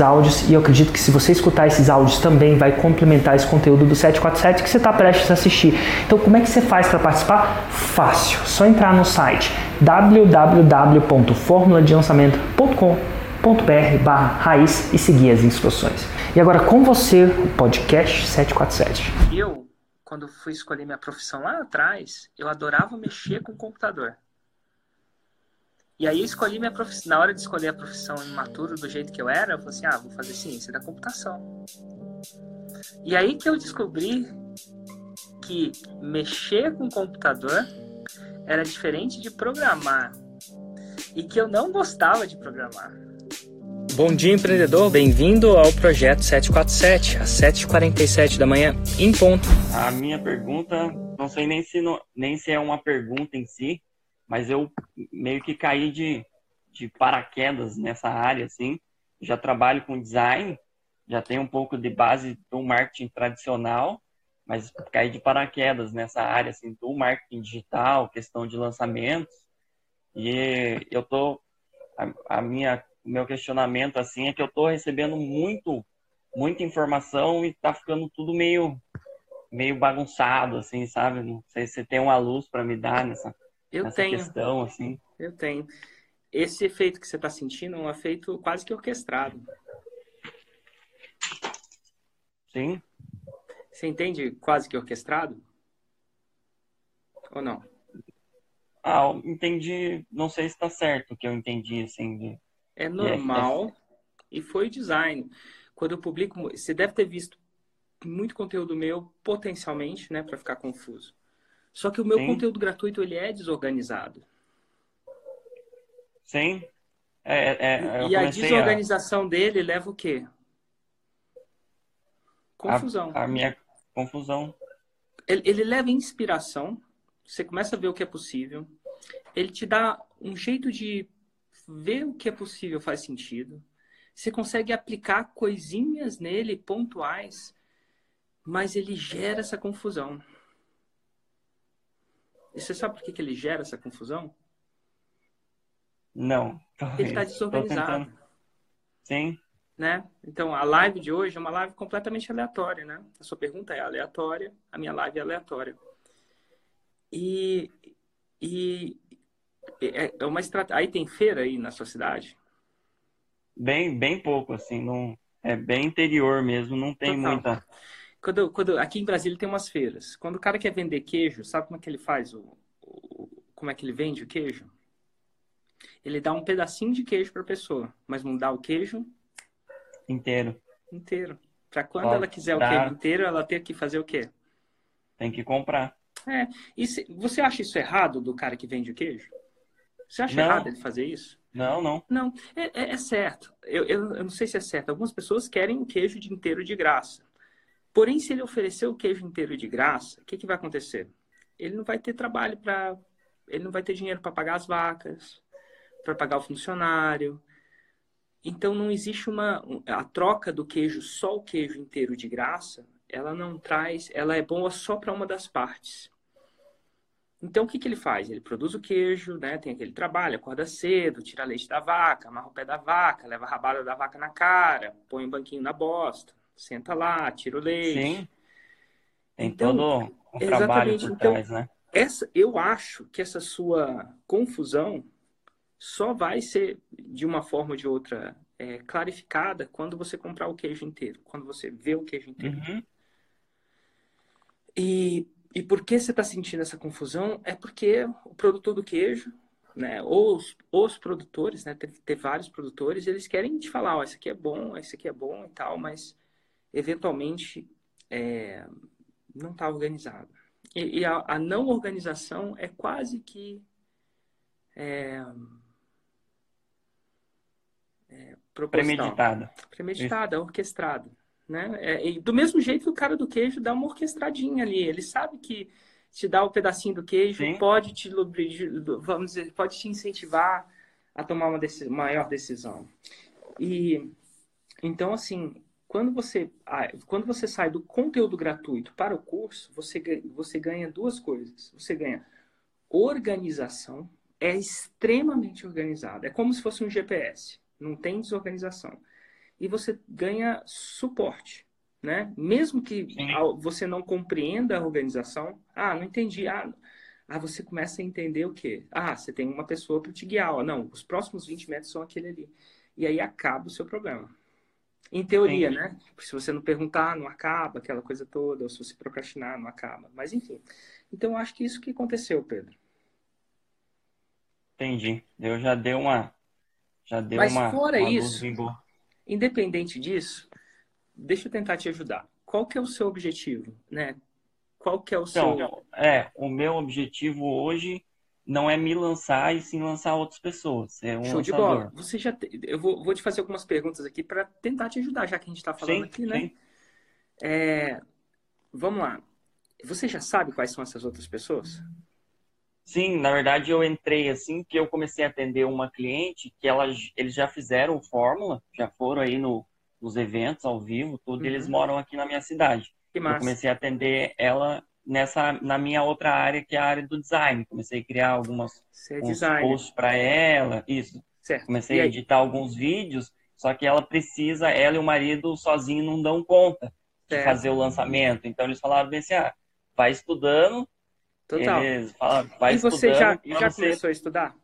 áudios e eu acredito que se você escutar esses áudios também vai complementar esse conteúdo do 747 que você está prestes a assistir. Então, como é que você faz para participar? Fácil, só entrar no site www.formuladelançamento.com.br barra raiz e seguir as instruções. E agora com você, o podcast 747. Eu, quando fui escolher minha profissão lá atrás, eu adorava mexer com o computador. E aí eu escolhi minha profissão. Na hora de escolher a profissão imaturo do jeito que eu era, eu falei assim, ah, vou fazer ciência da computação. E aí que eu descobri que mexer com o computador era diferente de programar. E que eu não gostava de programar. Bom dia, empreendedor. Bem-vindo ao projeto 747, às 7h47 da manhã, em ponto. A minha pergunta, não sei nem se, não, nem se é uma pergunta em si, mas eu meio que caí de, de paraquedas nessa área, assim. Já trabalho com design, já tenho um pouco de base do marketing tradicional, mas caí de paraquedas nessa área, assim, do marketing digital, questão de lançamentos. E eu tô, a, a minha o meu questionamento assim é que eu estou recebendo muito muita informação e está ficando tudo meio meio bagunçado assim sabe não sei se tem uma luz para me dar nessa, eu tenho. questão assim. Eu tenho. Esse efeito que você está sentindo é um efeito quase que orquestrado. Sim. Você entende quase que orquestrado? Ou não? Ah entendi. Não sei se está certo o que eu entendi assim de é normal e foi design. Quando eu publico, você deve ter visto muito conteúdo meu potencialmente, né, para ficar confuso. Só que o meu Sim. conteúdo gratuito ele é desorganizado. Sim. É, é, e a desorganização a... dele leva o quê? Confusão. A, a minha confusão. Ele, ele leva inspiração. Você começa a ver o que é possível. Ele te dá um jeito de ver o que é possível faz sentido. Você consegue aplicar coisinhas nele pontuais, mas ele gera essa confusão. E você sabe por que, que ele gera essa confusão? Não. Ele está desorganizado. Sim. Né? Então, a live de hoje é uma live completamente aleatória, né? A sua pergunta é aleatória, a minha live é aleatória. E, e é, é uma estratégia. Aí tem feira aí na sua cidade? Bem, bem pouco, assim, não é bem interior mesmo, não tem Total. muita. Quando, quando aqui em Brasília tem umas feiras. Quando o cara quer vender queijo, sabe como é que ele faz o, o como é que ele vende o queijo? Ele dá um pedacinho de queijo para a pessoa, mas não dá o queijo inteiro. Inteiro. Para quando Pode ela quiser dar. o queijo inteiro, ela tem que fazer o quê? Tem que comprar. É. E se, você acha isso errado do cara que vende o queijo? Você acha não. errado ele fazer isso? Não, não. Não, é, é, é certo. Eu, eu, eu, não sei se é certo. Algumas pessoas querem o queijo de inteiro de graça. Porém, se ele oferecer o queijo inteiro de graça, o que, que vai acontecer? Ele não vai ter trabalho para. Ele não vai ter dinheiro para pagar as vacas, para pagar o funcionário. Então, não existe uma. A troca do queijo, só o queijo inteiro de graça, ela não traz. Ela é boa só para uma das partes. Então, o que, que ele faz? Ele produz o queijo, né? Tem aquele trabalho, acorda cedo, tira leite da vaca, amarra o pé da vaca, leva a rabada da vaca na cara, põe um banquinho na bosta, senta lá, tira o leite. Sim. Tem então, todo um trabalho por então, trás, né? Essa, eu acho que essa sua confusão só vai ser, de uma forma ou de outra, é, clarificada quando você comprar o queijo inteiro, quando você vê o queijo inteiro. Uhum. E e por que você está sentindo essa confusão? É porque o produtor do queijo, né, ou os, os produtores, né, ter vários produtores, eles querem te falar, ó, esse aqui é bom, esse aqui é bom e tal, mas eventualmente é, não está organizado. E, e a, a, não organização é quase que é, é, premeditada. Premeditada, orquestrada. Né? É, do mesmo jeito que o cara do queijo dá uma orquestradinha ali. Ele sabe que te dar o um pedacinho do queijo Sim. pode te vamos dizer, pode te incentivar a tomar uma maior decisão. E então assim, quando você quando você sai do conteúdo gratuito para o curso, você você ganha duas coisas. Você ganha organização, é extremamente organizado. É como se fosse um GPS, não tem desorganização. E você ganha suporte né? Mesmo que você não compreenda a organização, ah, não entendi, ah, ah, você começa a entender o quê? Ah, você tem uma pessoa para te guiar, ó, não, os próximos 20 metros são aquele ali. E aí acaba o seu problema. Em teoria, Sim. né? Se você não perguntar, não acaba, aquela coisa toda, ou se você procrastinar, não acaba. Mas enfim. Então, acho que isso que aconteceu, Pedro. Entendi. Eu já dei uma. Já deu Mas uma. fora uma isso, independente disso, deixa eu tentar te ajudar. Qual que é o seu objetivo, né? Qual que é o então, seu... É, o meu objetivo hoje não é me lançar e sim lançar outras pessoas. É um Show lançador. de bola. Você já te... Eu vou, vou, te fazer algumas perguntas aqui para tentar te ajudar, já que a gente está falando sim, aqui, né? É... Vamos lá. Você já sabe quais são essas outras pessoas? Sim, na verdade eu entrei assim que eu comecei a atender uma cliente que ela, eles já fizeram fórmula, já foram aí no, nos eventos ao vivo, tudo, uhum. eles moram aqui na minha cidade. Que massa. Eu comecei a atender ela nessa na minha outra área, que é a área do design. Comecei a criar algumas é posts para ela, isso. Certo. Comecei a editar alguns vídeos, só que ela precisa, ela e o marido sozinho não dão conta de certo. fazer o lançamento. Então eles falaram bem assim, ah, vai estudando. Total. Eles falaram, vai e você já, já você... começou a estudar?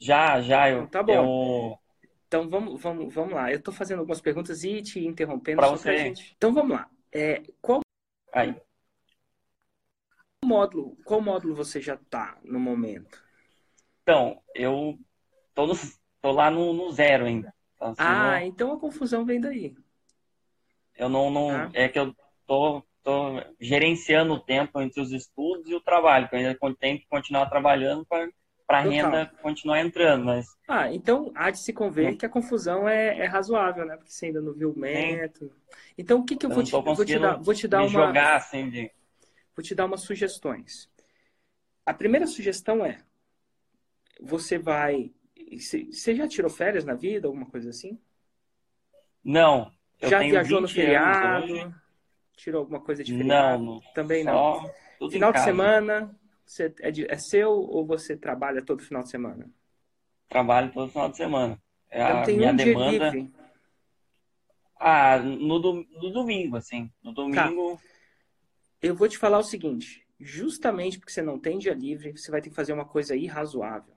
Já, já. Eu, então, tá bom. Eu então vamos, vamos, vamos lá. Eu estou fazendo algumas perguntas e te interrompendo. Para você. Gente... Então vamos lá. É, qual Aí. Módulo? Qual módulo você já está no momento? Então eu tô, no, tô lá no, no zero ainda. Então, assim, ah, então a confusão vem daí. Eu não, não ah. é que eu tô, tô gerenciando o tempo entre os estudos e o trabalho, eu ainda tenho que continuar trabalhando para para a renda continuar entrando, mas... Ah, então há de se conver que a confusão é, é, razoável, né? Porque você ainda não viu o método. Então o que, que eu, eu vou, te, vou te dar? Vou te dar uma... jogar assim de... Vou te dar umas sugestões. A primeira sugestão é, você vai... Você já tirou férias na vida, alguma coisa assim? Não. já viajou no feriado? Tirou alguma coisa de feriado? Não. Também não. Final de semana você, é, de, é seu ou você trabalha todo final de semana? Trabalho todo final de semana. É então, a tem minha um demanda. Dia livre. Ah, no, no domingo, assim. No domingo. Tá. Eu vou te falar o seguinte: justamente porque você não tem dia livre, você vai ter que fazer uma coisa irrazoável.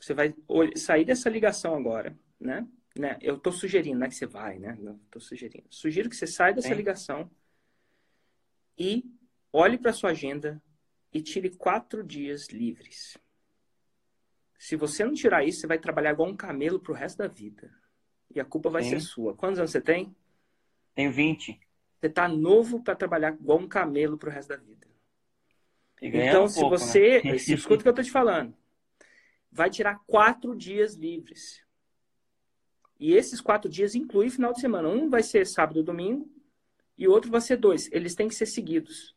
Você vai sair dessa ligação agora, né? né? Eu estou sugerindo, não é que você vai, né? Não, tô sugerindo. Sugiro que você saia dessa ligação e olhe para sua agenda, e tire quatro dias livres. Se você não tirar isso, você vai trabalhar igual um camelo pro resto da vida. E a culpa vai ser sua. Quantos anos você tem? Tenho 20. Você tá novo para trabalhar igual um camelo pro resto da vida. Então, um se pouco, você. Né? escuta o que eu tô te falando. Vai tirar quatro dias livres. E esses quatro dias incluem final de semana. Um vai ser sábado e domingo, e o outro vai ser dois. Eles têm que ser seguidos.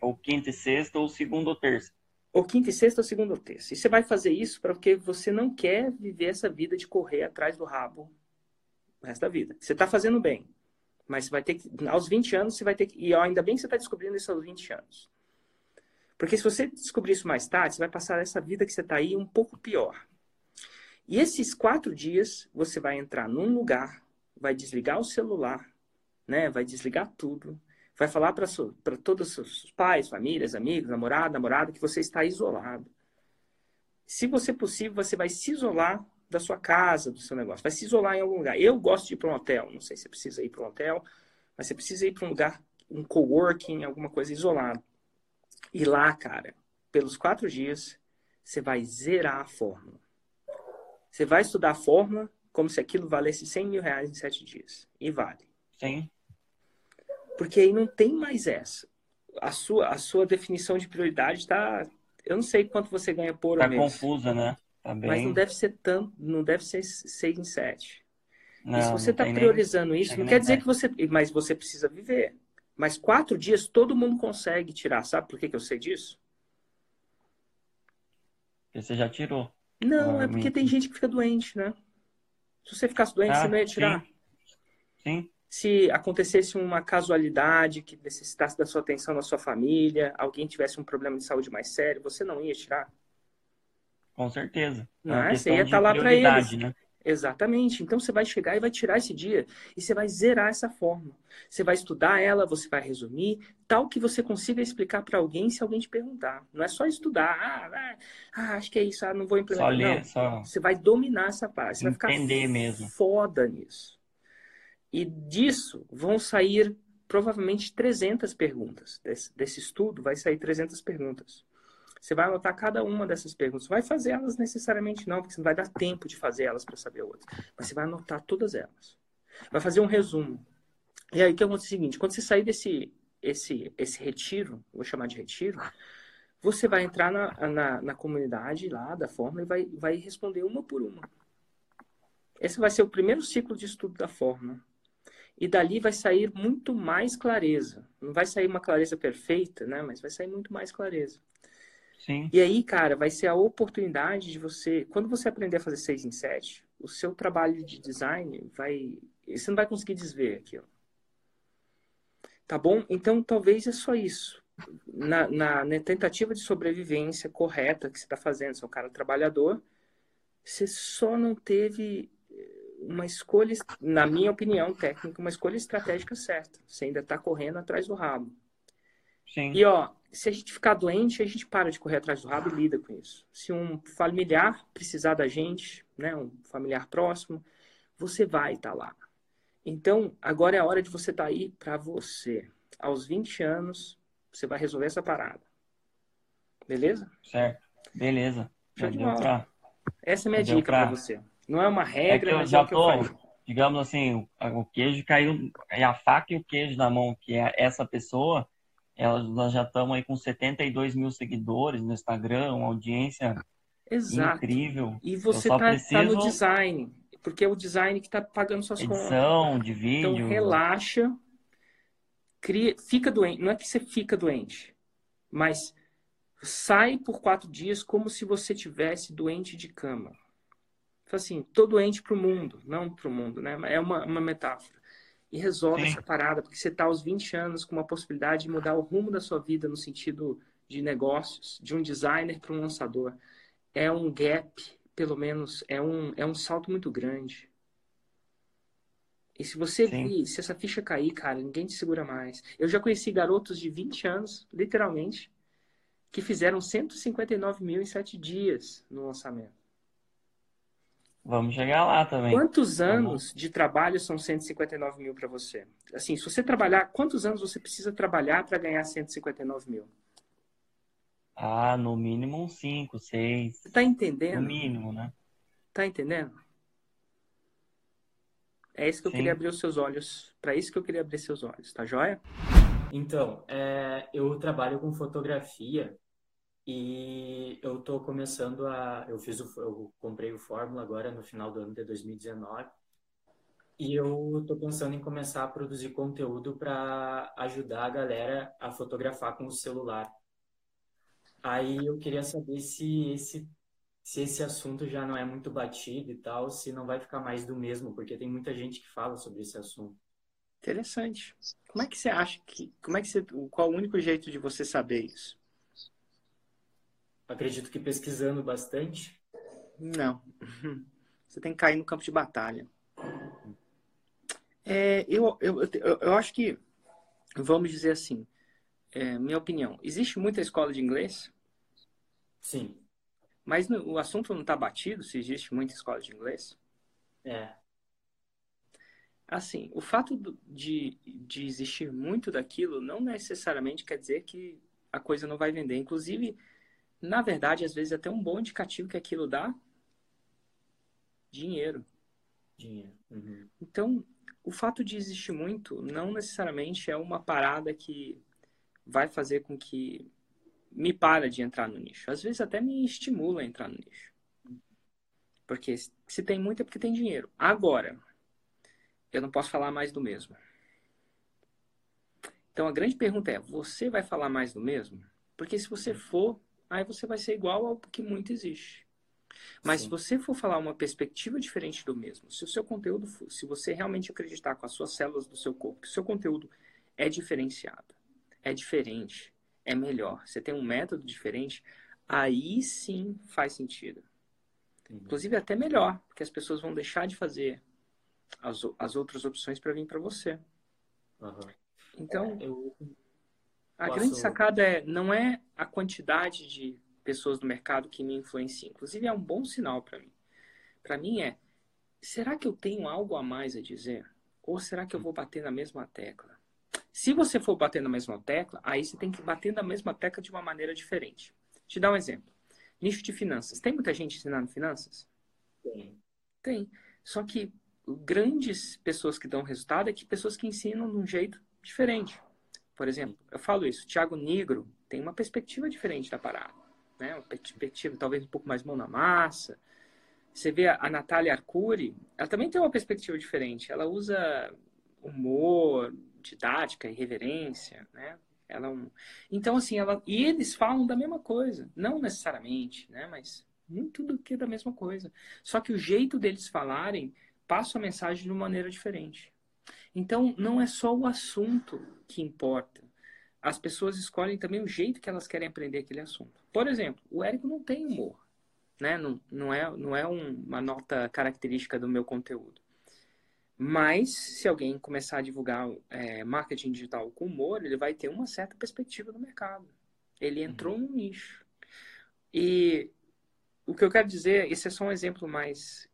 Ou quinta e sexta, ou segunda ou terça. Ou quinta e sexta, ou segunda ou terça. E você vai fazer isso porque você não quer viver essa vida de correr atrás do rabo o resto da vida. Você está fazendo bem. Mas vai ter que, aos 20 anos, você vai ter que. E ainda bem que você está descobrindo isso aos 20 anos. Porque se você descobrir isso mais tarde, você vai passar essa vida que você está aí um pouco pior. E esses quatro dias, você vai entrar num lugar, vai desligar o celular, né? Vai desligar tudo vai falar para todos os seus pais, famílias, amigos, namorado, namorada, que você está isolado. Se você possível, você vai se isolar da sua casa, do seu negócio, vai se isolar em algum lugar. Eu gosto de ir para um hotel, não sei se você precisa ir para um hotel, mas você precisa ir para um lugar, um coworking, alguma coisa isolado. E lá, cara, pelos quatro dias, você vai zerar a fórmula. Você vai estudar a fórmula como se aquilo valesse 100 mil reais em sete dias. E vale. Sim. Porque aí não tem mais essa. A sua, a sua definição de prioridade está. Eu não sei quanto você ganha por tá mês. Está confusa, né? Tá. Mas não deve ser tanto, não deve ser seis em sete. Não, e se você está priorizando isso, chega não nem quer dizer que você. Mas você precisa viver. Mas quatro dias todo mundo consegue tirar. Sabe por que, que eu sei disso? Porque você já tirou. Não, é porque tem gente que fica doente, né? Se você ficasse doente, Ah, você não ia tirar. sim. Sim, Se acontecesse uma casualidade que necessitasse da sua atenção na sua família, alguém tivesse um problema de saúde mais sério, você não ia tirar? Com certeza. Uma é? Você questão ia de tá lá prioridade, eles. né? Exatamente. Então você vai chegar e vai tirar esse dia e você vai zerar essa forma. Você vai estudar ela, você vai resumir, tal que você consiga explicar para alguém se alguém te perguntar. Não é só estudar, ah, ah, ah, acho que é isso, ah, não vou Só implementar. ler, Não. só. Você vai dominar essa parte, você vai ficar Entender mesmo. foda nisso. E disso vão sair provavelmente 300 perguntas. Desse, desse estudo vai sair 300 perguntas. Você vai anotar cada uma dessas perguntas. Vai fazer elas necessariamente não, porque você não vai dar tempo de fazer elas para saber outras. Mas você vai anotar todas elas. Vai fazer um resumo. E aí que acontece é o seguinte, quando você sair desse esse, esse retiro, vou chamar de retiro, você vai entrar na, na, na comunidade lá da fórmula e vai, vai responder uma por uma. Esse vai ser o primeiro ciclo de estudo da fórmula. E dali vai sair muito mais clareza. Não vai sair uma clareza perfeita, né? Mas vai sair muito mais clareza. Sim, E aí, cara, vai ser a oportunidade de você, quando você aprender a fazer 6 em 7, o seu trabalho de design vai. Você não vai conseguir desver aquilo. Tá bom? Então, talvez é só isso. Na, na, na tentativa de sobrevivência correta que você está fazendo, você é um cara trabalhador, você só não teve uma escolha, na minha opinião técnica, uma escolha estratégica certa. Você ainda está correndo atrás do rabo. sim. E ó, se a gente ficar doente, a gente para de correr atrás do rabo e lida com isso. Se um familiar precisar da gente, né, um familiar próximo, você vai estar lá. Então, agora é a hora de você estar aí para você. Aos 20 anos, você vai resolver essa parada. Beleza? Certo. Beleza. Já Show de bola. pra. Essa é a minha Deu dica para pra- você. Não é uma É que regra, eu mas é já o que eu tô, faria. digamos assim, o, queijo caiu, e a faca e o queijo na mão, que é essa pessoa, ela, nós já estamos aí com 72 mil seguidores no Instagram, uma audiência Exato. incrível. E você só tá, tá no preciso- design, porque é o design que tá pagando suas contas. Edição de Então vídeo. relaxa, cria, fica doente. Não é que você fica doente, mas sai por quatro dias como se você tivesse doente de cama. Fala assim, tô doente pro mundo, não pro mundo, né? É uma, uma metáfora. E resolve Sim. essa parada, porque você tá aos 20 anos com uma possibilidade de mudar o rumo da sua vida no sentido de negócios, de um designer para um lançador. É um gap, pelo menos, é um, é um salto muito grande. E se você Sim. vir, se essa ficha cair, cara, ninguém te segura mais. Eu já conheci garotos de 20 anos, literalmente, que fizeram 159 mil em 7 dias no lançamento. Vamos chegar lá também. Quantos anos de trabalho são 159 mil para você? Assim, se você trabalhar, quantos anos você precisa trabalhar para ganhar 159 mil? Ah, no mínimo uns 5, 6. Você tá No entendendo? mínimo, né? Tá entendendo? É isso que eu Sim. queria abrir os seus olhos. Para isso que eu queria abrir seus olhos, tá joia? Então, é, eu trabalho com fotografia e eu tô começando a. Eu fiz o, eu comprei o Fórmula agora no final do ano de 2019 e eu tô pensando em começar a produzir conteúdo para ajudar a galera a fotografar com o celular. Aí eu queria saber se esse se esse assunto já não é muito batido e tal, se não vai ficar mais do mesmo, porque tem muita gente que fala sobre esse assunto. Interessante. Como é que você acha que. Como é que você. Qual o único jeito de você saber isso? Acredito que pesquisando bastante. Não. Você tem que cair no campo de batalha. É, eu, eu, eu, eu acho que, vamos dizer assim, é, minha opinião, existe muita escola de inglês, Sim, mas no- o assunto não está batido se existe muita escola de inglês. é. Assim, o fato de, de existir muito daquilo não necessariamente quer dizer que a coisa não vai vender. Inclusive, na verdade, às vezes é até um bom indicativo que aquilo dá dinheiro. Dinheiro. Uhum. Então, o fato de existir muito não necessariamente é uma parada que vai fazer com que me para de entrar no nicho. Às vezes até me estimula a entrar no nicho. Porque se tem muito é porque tem dinheiro. Agora, eu não posso falar mais do mesmo. Então a grande pergunta é: você vai falar mais do mesmo? Porque se você for, aí você vai ser igual ao que muito existe. Mas Sim. se você for falar uma perspectiva diferente do mesmo, se o seu conteúdo, se você realmente acreditar com as suas células do seu corpo que o seu conteúdo é diferenciado, é diferente, é melhor, você tem um método diferente, aí sim faz sentido. Inclusive até melhor, porque as pessoas vão deixar de fazer as, as outras opções para vir para você. Uhum. Então, é, eu a grande sacada é não é a quantidade de pessoas no mercado que me influenciam. Inclusive é um bom sinal para mim. Para mim é, será que eu tenho algo a mais a dizer? Ou será que eu vou bater na mesma tecla? Se você for bater na mesma tecla, aí você tem que bater na mesma tecla de uma maneira diferente. Te dar um exemplo. Nicho de finanças. Tem muita gente ensinando finanças? Tem. Tem. Só que grandes pessoas que dão resultado é que pessoas que ensinam de um jeito diferente. Por exemplo, eu falo isso, Thiago Negro tem uma perspectiva diferente da parada, né? Uma perspectiva talvez um pouco mais mão na massa. Você vê a, Natália Arcuri, ela também tem uma perspectiva diferente. Ela usa humor, didática, irreverência, né? Ela é um... Então, assim, ela... e eles falam da mesma coisa. Não necessariamente, né? Mas muito do que da mesma coisa. Só que o jeito deles falarem passa a mensagem de uma maneira diferente. Então, não é só o assunto que importa. As pessoas escolhem também o jeito que elas querem aprender aquele assunto. Por exemplo, o Érico não tem humor. Né? Não, não é, não é um, uma nota característica do meu conteúdo. Mas, se alguém começar a divulgar é, marketing digital com humor, ele vai ter uma certa perspectiva do mercado. Ele entrou uhum. no nicho. E o que eu quero dizer, esse é só um exemplo mais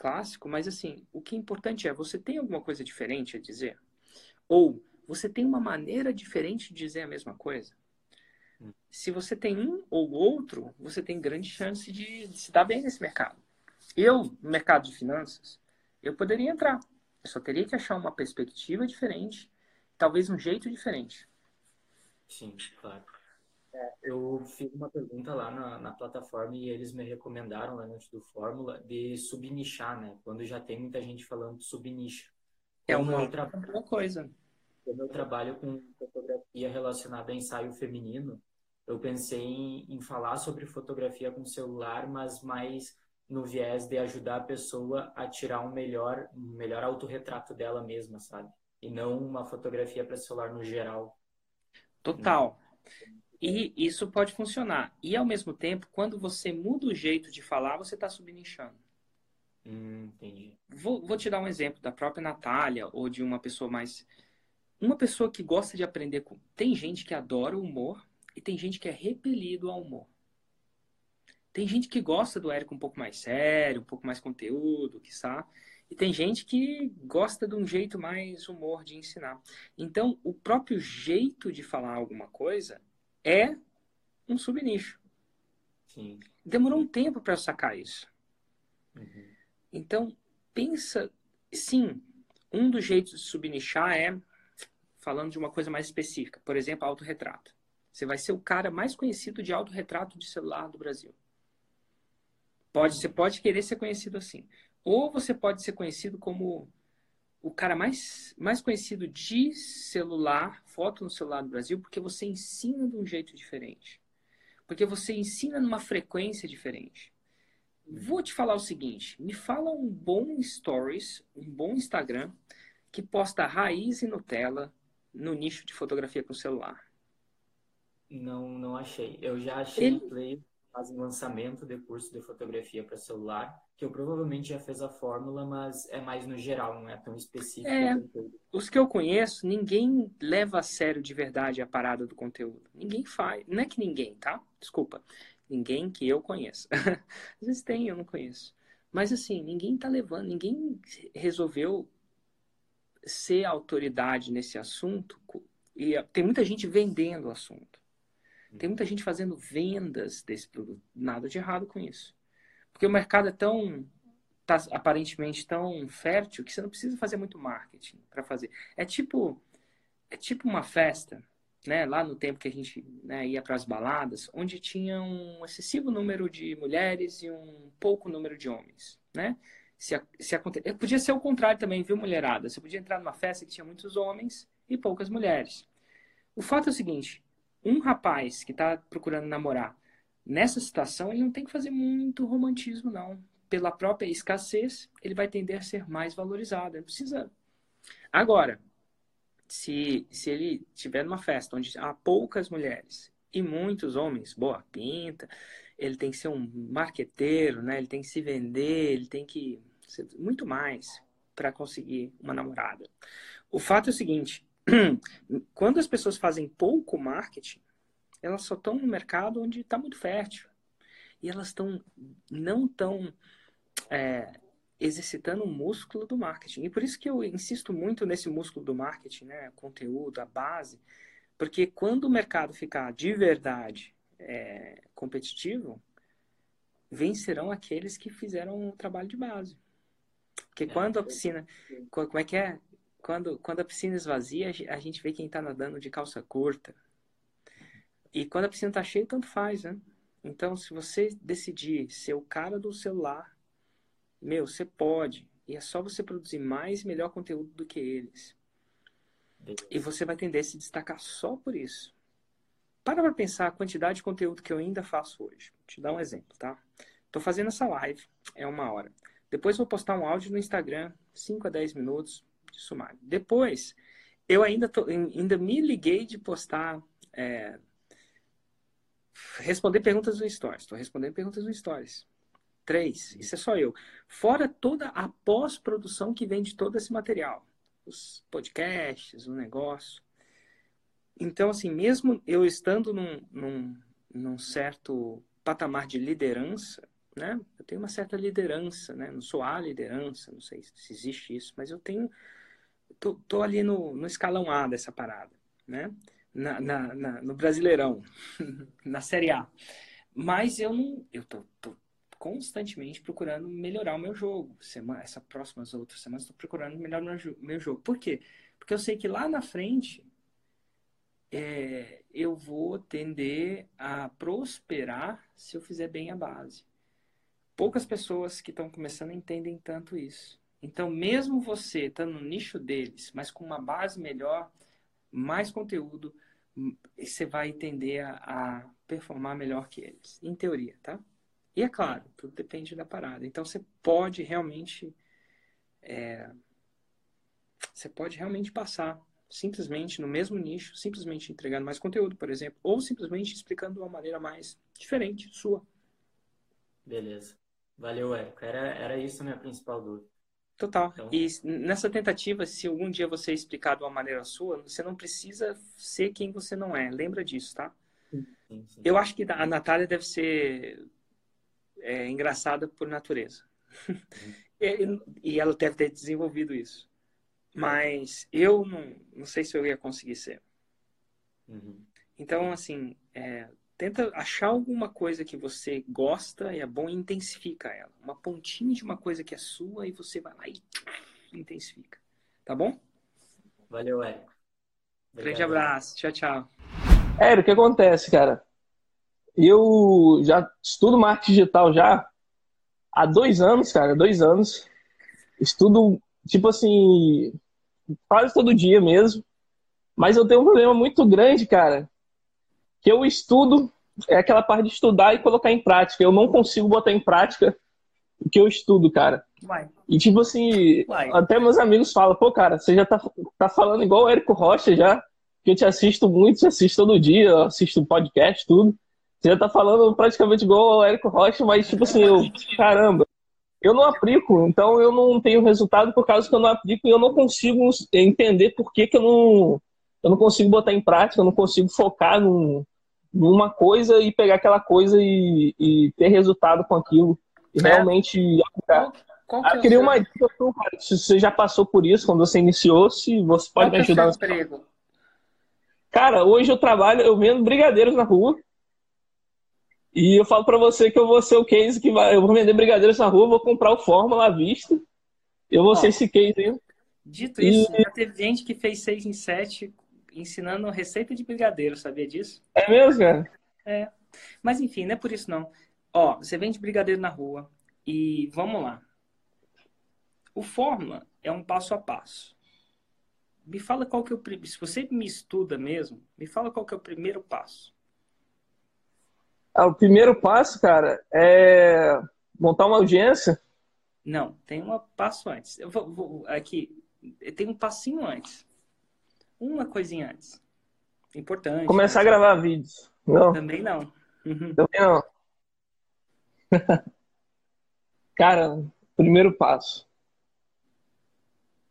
clássico, mas assim, o que é importante é, você tem alguma coisa diferente a dizer? Ou você tem uma maneira diferente de dizer a mesma coisa? Hum. Se você tem um ou outro, você tem grande chance de, de se dar bem nesse mercado. Eu, no mercado de finanças, eu poderia entrar. Eu só teria que achar uma perspectiva diferente, talvez um jeito diferente. Sim, claro. É, eu fiz uma pergunta lá na, na, plataforma e eles me recomendaram lá antes do Fórmula de subnichar, né? Quando já tem muita gente falando de subnicho. É uma outra coisa. Como eu trabalho com fotografia relacionada a ensaio feminino, eu pensei em, em falar sobre fotografia com celular, mas mais no viés de ajudar a pessoa a tirar um melhor, um melhor autorretrato dela mesma, sabe? E não uma fotografia para celular no geral. Total. E isso pode funcionar. E ao mesmo tempo, quando você muda o jeito de falar, você está subnichando. Hum, entendi. Vou, vou te dar um exemplo da própria Natália ou de uma pessoa mais. Uma pessoa que gosta de aprender com. Tem gente que adora o humor e tem gente que é repelido ao humor. Tem gente que gosta do Érico um pouco mais sério, um pouco mais conteúdo, que sabe. E tem gente que gosta de um jeito mais humor de ensinar. Então, o próprio jeito de falar alguma coisa é um subnicho. Sim. Demorou um tempo para sacar isso. Uhum. Então, pensa, sim, um dos jeitos de subnichar é falando de uma coisa mais específica. Por exemplo, autorretrato. Você vai ser o cara mais conhecido de autorretrato de celular do Brasil. Pode, você pode querer ser conhecido assim. Ou você pode ser conhecido como o cara mais, mais conhecido de celular, foto no celular do Brasil, porque você ensina de um jeito diferente. Porque você ensina numa frequência diferente. Vou te falar o seguinte: me fala um bom stories, um bom Instagram, que posta raiz e Nutella no nicho de fotografia com celular. Não, não achei. Eu já achei Ele... play fazem lançamento de curso de fotografia para celular, que eu provavelmente já fez a fórmula, mas é mais no geral, não é tão específico. É, os que eu conheço, ninguém leva a sério de verdade a parada do conteúdo. Ninguém faz. Não é que ninguém, tá? Desculpa. Ninguém que eu conheça. Às vezes tem, eu não conheço. Mas assim, ninguém tá levando, ninguém resolveu ser autoridade nesse assunto. E tem muita gente vendendo o assunto. Tem muita gente fazendo vendas desse produto. Nada de errado com isso. Porque o mercado é tão tá aparentemente tão fértil que você não precisa fazer muito marketing para fazer. É tipo é tipo uma festa, né, lá no tempo que a gente né, ia para as baladas, onde tinha um excessivo número de mulheres e um pouco número de homens. né? Se, se aconte... Podia ser o contrário também, viu, mulherada? Você podia entrar numa festa que tinha muitos homens e poucas mulheres. O fato é o seguinte: um rapaz que está procurando namorar, nessa situação, ele não tem que fazer muito romantismo, não. Pela própria escassez, ele vai tender a ser mais valorizado. Ele precisa. Agora, se, se ele tiver numa festa onde há poucas mulheres e muitos homens, boa pinta, ele tem que ser um marqueteiro, né? Ele tem que se vender, ele tem que ser muito mais para conseguir uma namorada. O fato é o seguinte: quando as pessoas fazem pouco marketing, elas só estão no mercado onde está muito fértil. E elas estão não tão é, exercitando o músculo do marketing. E por isso que eu insisto muito nesse músculo do marketing, né? Conteúdo, a base. Porque quando o mercado ficar de verdade é, competitivo, vencerão aqueles que fizeram o trabalho de base. Porque quando a piscina. Como é que é? Quando, quando a piscina esvazia, a gente vê quem está nadando de calça curta. E quando a piscina está cheia, tanto faz, né? Então, se você decidir ser o cara do celular, meu, você pode. E é só você produzir mais e melhor conteúdo do que eles. E você vai tender a se destacar só por isso. Para para pensar a quantidade de conteúdo que eu ainda faço hoje. Vou te dar um exemplo, tá? Estou fazendo essa live, é uma hora. Depois vou postar um áudio no Instagram, 5 a 10 minutos de sumário. Depois, eu ainda, tô, ainda me liguei de postar, é, responder perguntas no Stories. Estou respondendo perguntas no Stories. Três, isso é só eu. Fora toda a pós-produção que vem de todo esse material. Os podcasts, o negócio. Então, assim, mesmo eu estando num, num, num certo patamar de liderança, né? Eu tenho uma certa liderança, né? Não sou a liderança, não sei se existe isso, mas eu tenho, tô, tô ali no, no escalão A dessa parada, né? Na, na, na, no Brasileirão, na Série A. Mas eu não, eu tô, tô constantemente procurando melhorar o meu jogo. Semana, essa próximas outras semanas estou procurando melhorar o meu, meu jogo. Por quê? Porque eu sei que lá na frente é, eu vou tender a prosperar se eu fizer bem a base. Poucas pessoas que estão começando entendem tanto isso. Então, mesmo você estando no nicho deles, mas com uma base melhor, mais conteúdo, você vai tender a, a performar melhor que eles, em teoria, tá? E é claro, tudo depende da parada. Então, você pode realmente é, você pode realmente passar simplesmente no mesmo nicho, simplesmente entregando mais conteúdo, por exemplo, ou simplesmente explicando de uma maneira mais diferente sua. Beleza. Valeu, Érico. Era, era isso a minha principal dúvida. Total. Então... E nessa tentativa, se algum dia você explicar de uma maneira sua, você não precisa ser quem você não é. Lembra disso, tá? Sim, sim. Eu acho que a Natália deve ser é, engraçada por natureza. E, e ela deve ter desenvolvido isso. Mas eu não, não sei se eu ia conseguir ser. Uhum. Então, assim, é, tenta achar alguma coisa que você gosta e é bom e intensifica ela. Uma pontinha de uma coisa que é sua e você vai lá e intensifica. Tá bom? Valeu, Érico. Grande abraço. Tchau, tchau. Érico, o que acontece, cara? Eu já estudo marketing digital já há dois anos, cara, dois anos. Estudo tipo assim, quase todo dia mesmo. Mas eu tenho um problema muito grande, cara, que eu estudo, é aquela parte de estudar e colocar em prática. Eu não consigo botar em prática o que eu estudo, cara. Vai. E tipo assim, Vai. até meus amigos falam, pô, cara, você já tá, tá falando igual o Érico Rocha já, que eu te assisto muito, te assisto todo dia, eu assisto podcast, tudo. Você já tá falando praticamente igual o Érico Rocha, mas tipo assim, eu, caramba, eu não aplico, então eu não tenho resultado por causa que eu não aplico e eu não consigo entender por que, que eu, não, eu não consigo botar em prática, eu não consigo focar num, numa coisa e pegar aquela coisa e, e ter resultado com aquilo e é. realmente aplicar. Qual, ah, queria uma dica, se você já passou por isso quando você iniciou, se você pode qual me é ajudar. É cara, hoje eu trabalho, eu vendo brigadeiros na rua. E eu falo para você que eu vou ser o case que vai. Eu vou vender brigadeiros na rua, vou comprar o Fórmula à vista. Eu vou ser esse case aí. Dito e... isso, já teve gente que fez 6 em 7 ensinando receita de brigadeiro, sabia disso? É mesmo, cara? É. Mas enfim, não é por isso não. Ó, você vende brigadeiro na rua e vamos lá. o Fórmula é um passo a passo. Me fala qual que é o primeiro. Se você me estuda mesmo, me fala qual que é o primeiro passo. Ah, o primeiro passo, cara, é montar uma audiência. Não, tem um passo antes. Eu vou, vou aqui, tem um passinho antes. Uma coisinha antes. Importante. Começar a gravar vídeos. Não. Também não. Uhum. Também não. cara, primeiro passo.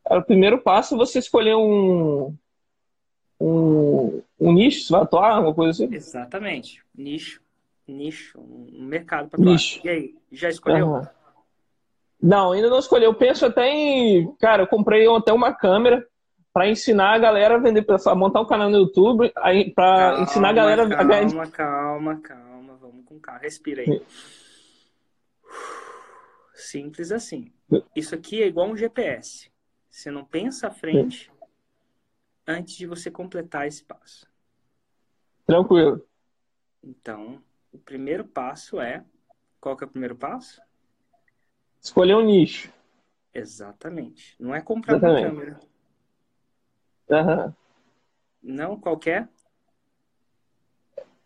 Cara, o primeiro passo é você escolher um, um, um nicho, você vai atuar, alguma coisa assim? Exatamente. Nicho. Nicho. Um mercado para atuar. Nicho. E aí, já escolheu? Uhum. Não, ainda não escolhi. Eu penso até em. Cara, eu comprei até uma câmera para ensinar a galera a vender, para montar um canal no YouTube, para ensinar a galera calma, a ganhar. Calma, calma, calma. Vamos com calma. Respira aí. Simples assim. Isso aqui é igual um GPS. Você não pensa à frente antes de você completar esse passo. Tranquilo. Então, o primeiro passo é. Qual que é o primeiro passo? Escolher um nicho. Exatamente. Não é comprar Exatamente. uma câmera. Uhum. Não qualquer?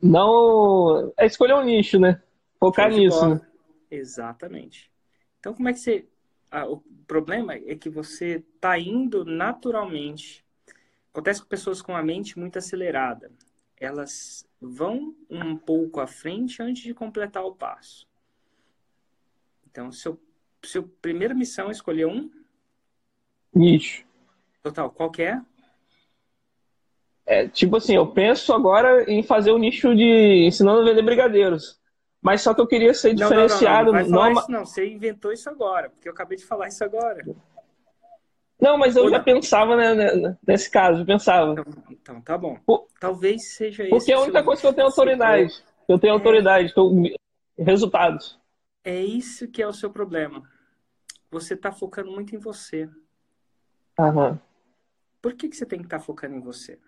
Não. É escolher um nicho, né? Focar nisso. Né? Exatamente. Então, como é que você. Ah, o problema é que você está indo naturalmente. Acontece com pessoas com a mente muito acelerada. Elas vão um pouco à frente antes de completar o passo. Então, seu sua primeira missão é escolher um? Nicho. Total, qual é? É, tipo assim, eu penso agora em fazer o um nicho de ensinando a vender brigadeiros. Mas só que eu queria ser não, diferenciado. Não, não, não. não, isso, não, você inventou isso agora, porque eu acabei de falar isso agora. Não, mas eu Ou já pensava né, né, nesse caso, eu pensava. Então, então tá bom. Por, Talvez seja isso. Porque é a única coisa que eu tenho autoridade. Eu tenho autoridade, é... resultados. É isso que é o seu problema. Você está focando muito em você. Uhum. Por que, que você tem que estar tá focando em você?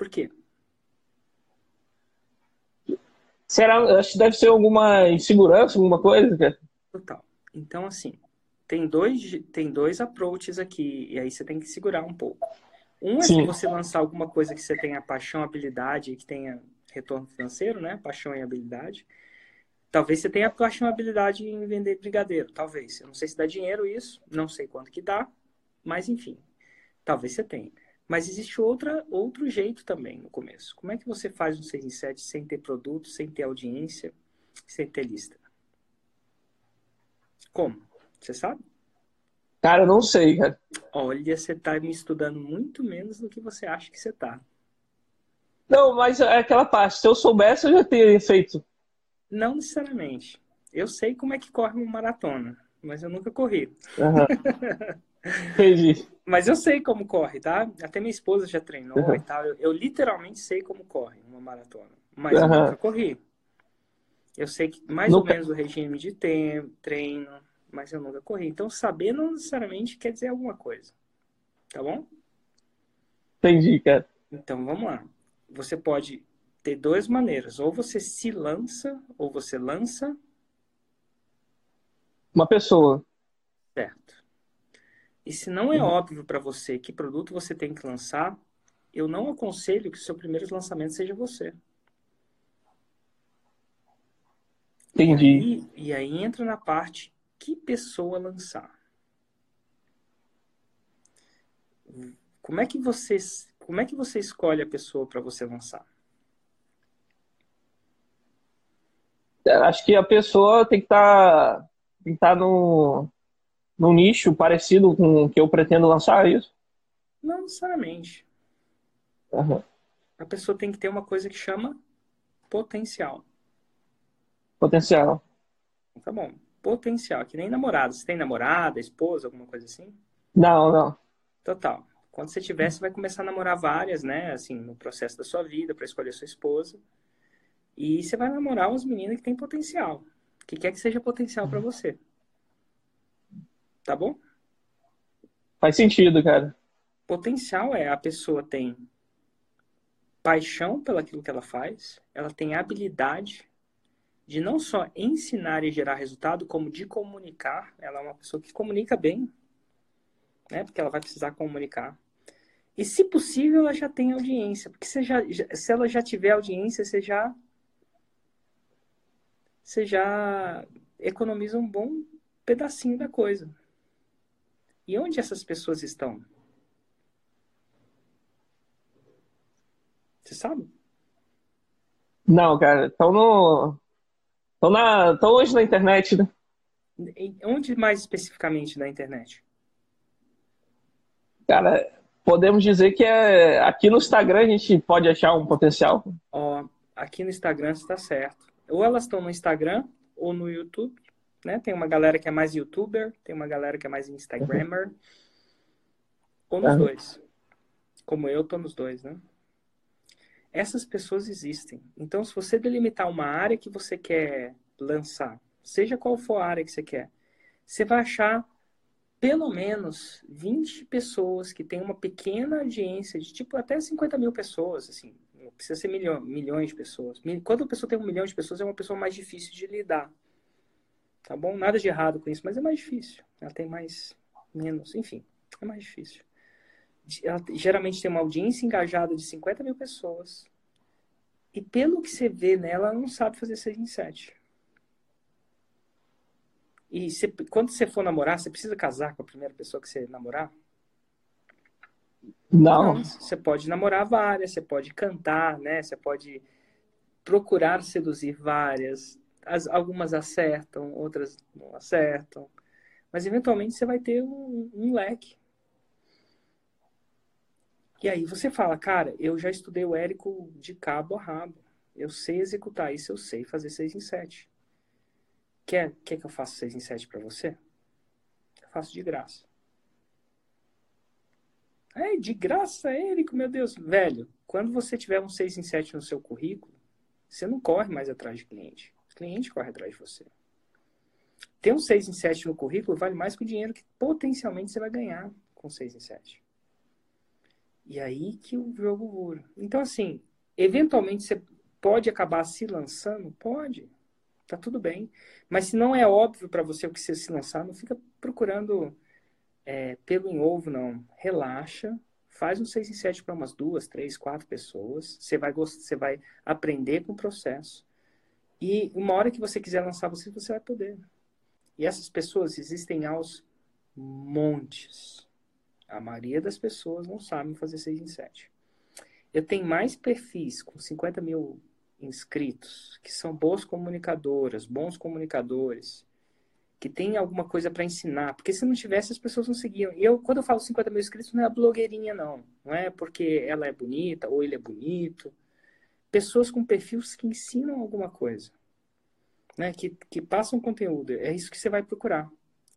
Por quê? Será? Acho que deve ser alguma insegurança, alguma coisa, cara. Total. Então, assim, tem dois, tem dois approaches aqui, e aí você tem que segurar um pouco. Um é Sim. se você lançar alguma coisa que você tenha paixão, habilidade que tenha retorno financeiro, né? Paixão e habilidade. Talvez você tenha paixão e habilidade em vender brigadeiro, talvez. Eu não sei se dá dinheiro isso, não sei quanto que dá, mas enfim, talvez você tenha. Mas existe outra, outro jeito também no começo. Como é que você faz um 6 em 7 sem ter produto, sem ter audiência, sem ter lista? Como? Você sabe? Cara, eu não sei, cara. Olha, você tá me estudando muito menos do que você acha que você tá. Não, mas é aquela parte. Se eu soubesse, eu já teria feito. Não necessariamente. Eu sei como é que corre uma maratona, mas eu nunca corri. Uhum. Entendi. Mas eu sei como corre, tá? Até minha esposa já treinou uhum. e tal. Eu, eu, literalmente sei como corre uma maratona. Mas uhum. eu nunca corri. Eu sei que mais nunca. ou menos o regime de tempo, treino, mas eu nunca corri. Então, saber não necessariamente quer dizer alguma coisa. Tá bom? Entendi, cara. Então, vamos lá. Você pode ter duas maneiras. Ou você se lança, ou você lança. Uma pessoa. Certo. E se não é uhum. óbvio para você que produto você tem que lançar, eu não aconselho que o seu primeiro lançamento seja você. Entendi. E aí, e aí entra na parte que pessoa lançar. Como é que você, como é que você escolhe a pessoa para você lançar? acho que a pessoa tem que estar tá, tem que estar tá no, no nicho parecido com o que eu pretendo lançar, é isso? Não necessariamente. Uhum. A pessoa tem que ter uma coisa que chama potencial. Potencial. Tá bom. Potencial, que nem namorado. Você tem namorada, esposa, alguma coisa assim? Não, não. Total. Quando você tiver, você vai começar a namorar várias, né? Assim, no processo da sua vida, para escolher sua esposa. E você vai namorar umas meninas que têm potencial. Que quer que seja potencial para você. Tá bom? Faz sentido, cara. Potencial é a pessoa tem paixão pelaquilo que ela faz, ela tem habilidade de não só ensinar e gerar resultado, como de comunicar. Ela é uma pessoa que comunica bem, né? Porque ela vai precisar comunicar. E, se possível, ela já tem audiência. Porque se, já, se ela já tiver audiência, você já, você já economiza um bom pedacinho da coisa. E onde essas pessoas estão? Você sabe? Não, cara. Estão no. Estão na... Tão hoje na internet, né? Onde mais especificamente na internet? Cara, podemos dizer que é aqui no Instagram a gente pode achar um potencial. Ó, aqui no Instagram está certo. Ou elas estão no Instagram ou no YouTube, né? Tem uma galera que é mais YouTuber, tem uma galera que é mais Instagrammer. Ou nos dois. Como eu tô nos dois, né? essas pessoas existem. Então, se você delimitar uma área que você quer lançar, seja qual for a área que você quer, você vai achar pelo menos 20 pessoas que têm uma pequena audiência de tipo até 50 mil pessoas, assim, não precisa ser milhão, milhões de pessoas. Quando a pessoa tem um milhão de pessoas, é uma pessoa mais difícil de lidar. Tá bom? Nada de errado com isso, mas é mais difícil. Ela tem mais, menos, enfim, é mais difícil ela geralmente tem uma audiência engajada de 50 mil pessoas. E pelo que você vê nela, ela não sabe fazer 6 em 7. E você, quando você for namorar, você precisa casar com a primeira pessoa que você namorar? Não. não. Você pode namorar várias, você pode cantar, né? Você pode procurar seduzir várias. As, algumas acertam, outras não acertam. Mas eventualmente você vai ter um, um leque e aí você fala, cara, eu já estudei o Érico de cabo a rabo. Eu sei executar isso, eu sei fazer 6 em 7. Quer, quer que eu faça 6 em 7 para você? Eu faço de graça. É, de graça, Érico, meu Deus. Velho, quando você tiver um 6 em 7 no seu currículo, você não corre mais atrás de cliente. Cliente corre atrás de você. Ter um 6 em 7 no currículo vale mais que o dinheiro que potencialmente você vai ganhar com 6 em 7. E aí que o jogo vura. Então, assim, eventualmente você pode acabar se lançando? Pode. Tá tudo bem. Mas se não é óbvio para você o que você se lançar, não fica procurando é, pelo em ovo, não. Relaxa. Faz um 6 em 7 para umas duas, três, quatro pessoas. Você vai, você vai aprender com o processo. E uma hora que você quiser lançar você, você vai poder. E essas pessoas existem aos montes. A maioria das pessoas não sabem fazer 6 em 7. Eu tenho mais perfis com 50 mil inscritos, que são boas comunicadoras, bons comunicadores, que têm alguma coisa para ensinar. Porque se não tivesse, as pessoas não seguiam. E eu, quando eu falo 50 mil inscritos, não é blogueirinha, não. Não é porque ela é bonita ou ele é bonito. Pessoas com perfis que ensinam alguma coisa. Né? Que, que passam conteúdo. É isso que você vai procurar.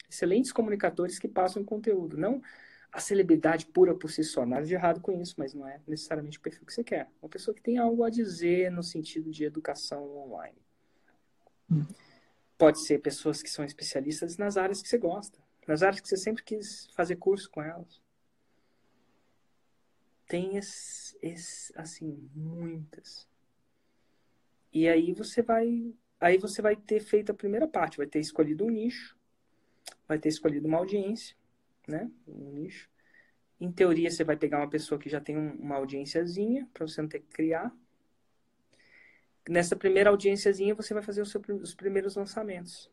Excelentes comunicadores que passam conteúdo. Não a celebridade pura por si só. Nada de errado com isso, mas não é necessariamente o perfil que você quer. Uma pessoa que tem algo a dizer no sentido de educação online. Hum. Pode ser pessoas que são especialistas nas áreas que você gosta, nas áreas que você sempre quis fazer curso com elas. Tem esse, esse, assim, muitas. E aí você vai, aí você vai ter feito a primeira parte, vai ter escolhido um nicho, vai ter escolhido uma audiência, né? Um nicho. Em teoria, você vai pegar uma pessoa que já tem uma audiênciazinha, para você não ter que criar. Nessa primeira audiênciazinha, você vai fazer os, seus, os primeiros lançamentos.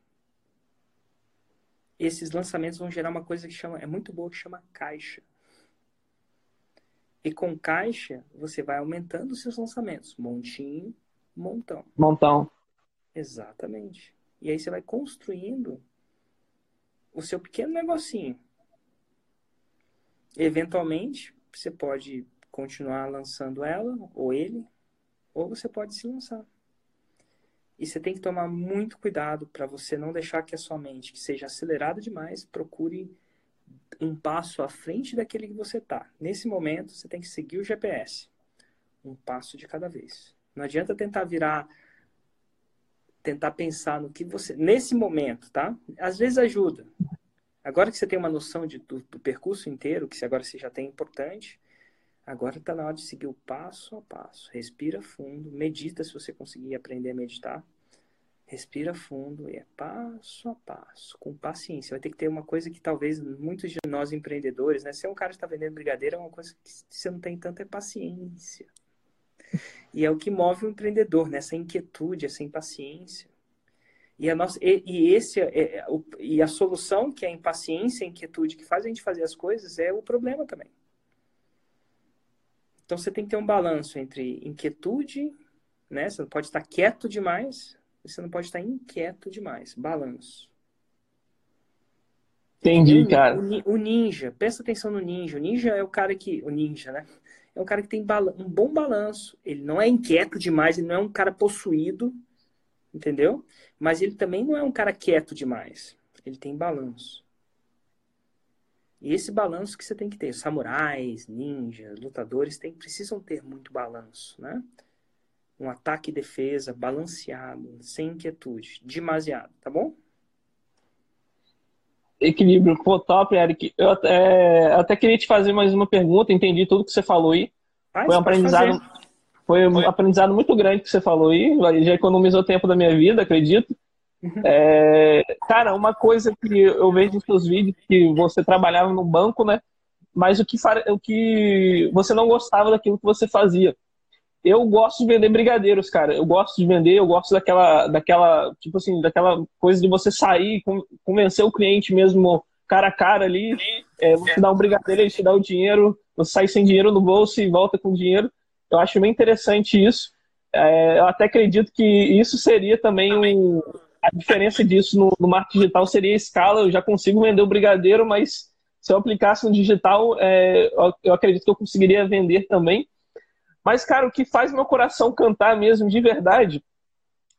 Esses lançamentos vão gerar uma coisa que chama, é muito boa, que chama caixa. E com caixa, você vai aumentando os seus lançamentos. Montinho, montão. Montão. Exatamente. E aí você vai construindo o seu pequeno negocinho. Eventualmente, você pode continuar lançando ela ou ele, ou você pode se lançar. E você tem que tomar muito cuidado para você não deixar que a sua mente, que seja acelerada demais, procure um passo à frente daquele que você está. Nesse momento, você tem que seguir o GPS. Um passo de cada vez. Não adianta tentar virar tentar pensar no que você nesse momento, tá? Às vezes ajuda, Agora que você tem uma noção de, do, do percurso inteiro, que agora você já tem importante, agora está na hora de seguir o passo a passo. Respira fundo, medita se você conseguir aprender a meditar. Respira fundo e é passo a passo, com paciência. Vai ter que ter uma coisa que talvez muitos de nós empreendedores, né? Se é um cara que está vendendo brigadeiro, é uma coisa que você não tem tanta é paciência. E é o que move o empreendedor, né? Essa inquietude, essa impaciência. E a, nossa, e, e esse é, é, o, e a solução, que é a impaciência, a inquietude, que faz a gente fazer as coisas, é o problema também. Então você tem que ter um balanço entre inquietude, né? Você não pode estar quieto demais, você não pode estar inquieto demais. Balanço. Entendi, cara. O, o, ninja, presta atenção no ninja. O ninja é o cara que. O ninja, né? É um cara que tem um bom balanço. Ele não é inquieto demais, ele não é um cara possuído, entendeu? Mas ele também não é um cara quieto demais. Ele tem balanço. E esse balanço que você tem que ter. Samurais, ninjas, lutadores tem, precisam ter muito balanço, né? Um ataque e defesa balanceado, sem inquietude, demasiado, tá bom? Equilíbrio, pô, top, Eric. Eu até, até queria te fazer mais uma pergunta, entendi tudo que você falou aí. Faz, foi um aprendizado, foi um aprendizado muito grande que você falou aí, já economizou tempo da minha vida, acredito. Uhum. É, cara, uma coisa que eu vejo nos seus vídeos, que você trabalhava no banco, né? Mas o que, o que você não gostava daquilo que você fazia eu gosto de vender brigadeiros, cara. Eu gosto de vender, eu gosto daquela, daquela, tipo assim, daquela coisa de você sair, convencer o cliente mesmo cara a cara ali, é, você dá um brigadeiro, ele te dá o dinheiro, você sai sem dinheiro no bolso e volta com dinheiro. Eu acho bem interessante isso. É, eu até acredito que isso seria também um, a diferença disso no, no marketing digital seria a escala. Eu já consigo vender o brigadeiro, mas se eu aplicasse no digital, é, eu acredito que eu conseguiria vender também. Mas, cara, o que faz meu coração cantar mesmo de verdade,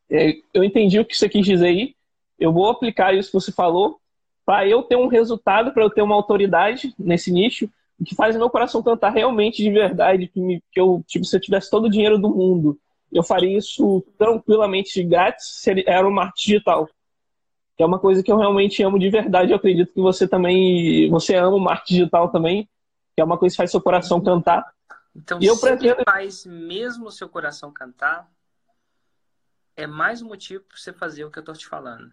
é, eu entendi o que você quis dizer aí, eu vou aplicar isso que você falou, para eu ter um resultado, para eu ter uma autoridade nesse nicho, o que faz meu coração cantar realmente de verdade, que, me, que eu, tipo, se eu tivesse todo o dinheiro do mundo, eu faria isso tranquilamente grátis, se era o marketing digital. Que é uma coisa que eu realmente amo de verdade, eu acredito que você também, você ama o marketing digital também, que é uma coisa que faz seu coração cantar. Então, e eu se pretendo... faz mesmo o seu coração cantar, é mais um motivo para você fazer o que eu estou te falando.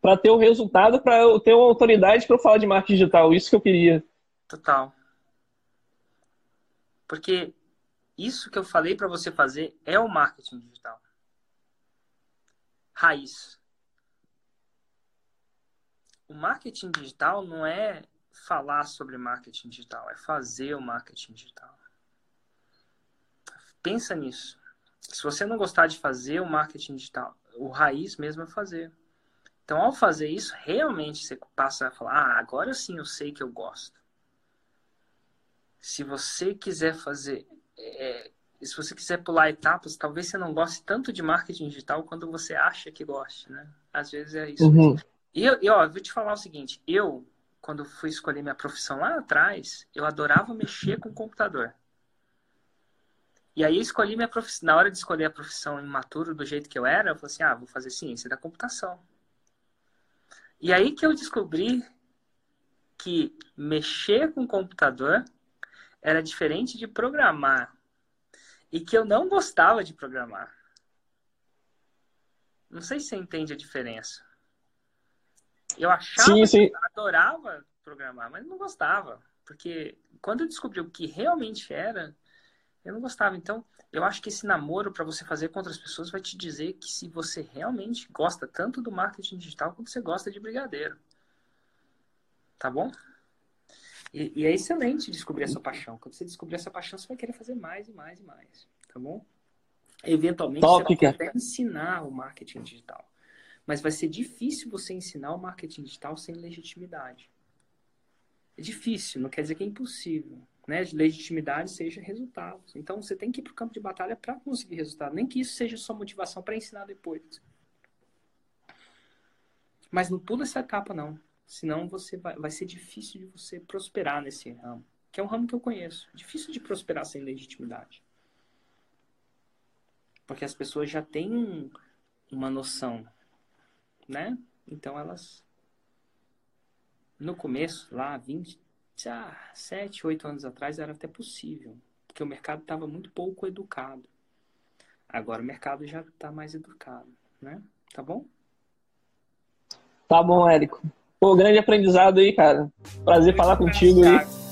Para ter o resultado, para eu ter uma autoridade para falar de marketing digital, isso que eu queria. Total. Porque isso que eu falei para você fazer é o marketing digital. Raiz. O marketing digital não é falar sobre marketing digital, é fazer o marketing digital. Pensa nisso. Se você não gostar de fazer o marketing digital, o raiz mesmo é fazer. Então, ao fazer isso, realmente você passa a falar: ah, agora sim eu sei que eu gosto. Se você quiser fazer, é, se você quiser pular etapas, talvez você não goste tanto de marketing digital quando você acha que goste, né? Às vezes é isso. Uhum. E, e ó, vou te falar o seguinte: eu quando fui escolher minha profissão lá atrás, eu adorava mexer com o computador. E aí eu escolhi minha profissão. Na hora de escolher a profissão imaturo do jeito que eu era, eu falei assim: ah, vou fazer ciência da computação. E aí que eu descobri que mexer com computador era diferente de programar. E que eu não gostava de programar. Não sei se você entende a diferença. Eu achava sim, sim. que eu adorava programar, mas não gostava. Porque quando eu descobri o que realmente era, eu não gostava. Então, eu acho que esse namoro para você fazer com outras pessoas vai te dizer que se você realmente gosta tanto do marketing digital quanto você gosta de brigadeiro. Tá bom? E, e é excelente descobrir essa paixão. Quando você descobrir essa paixão, você vai querer fazer mais e mais e mais. Tá bom? Eventualmente, Top, você vai até ensinar o marketing digital. Mas vai ser difícil você ensinar o marketing digital sem legitimidade. É difícil, não quer dizer que é impossível. Né? Legitimidade seja resultados. Então você tem que ir para o campo de batalha para conseguir resultado. Nem que isso seja sua motivação para ensinar depois. Mas não pula essa etapa, não. Senão você vai, vai ser difícil de você prosperar nesse ramo. Que é um ramo que eu conheço. Difícil de prosperar sem legitimidade. Porque as pessoas já têm uma noção né? Então elas no começo, lá 20, ah, 7, 8 anos atrás era até possível, porque o mercado estava muito pouco educado. Agora o mercado já está mais educado. né? Tá bom? Tá bom, Érico. Pô, grande aprendizado aí, cara. Prazer falar contigo aí.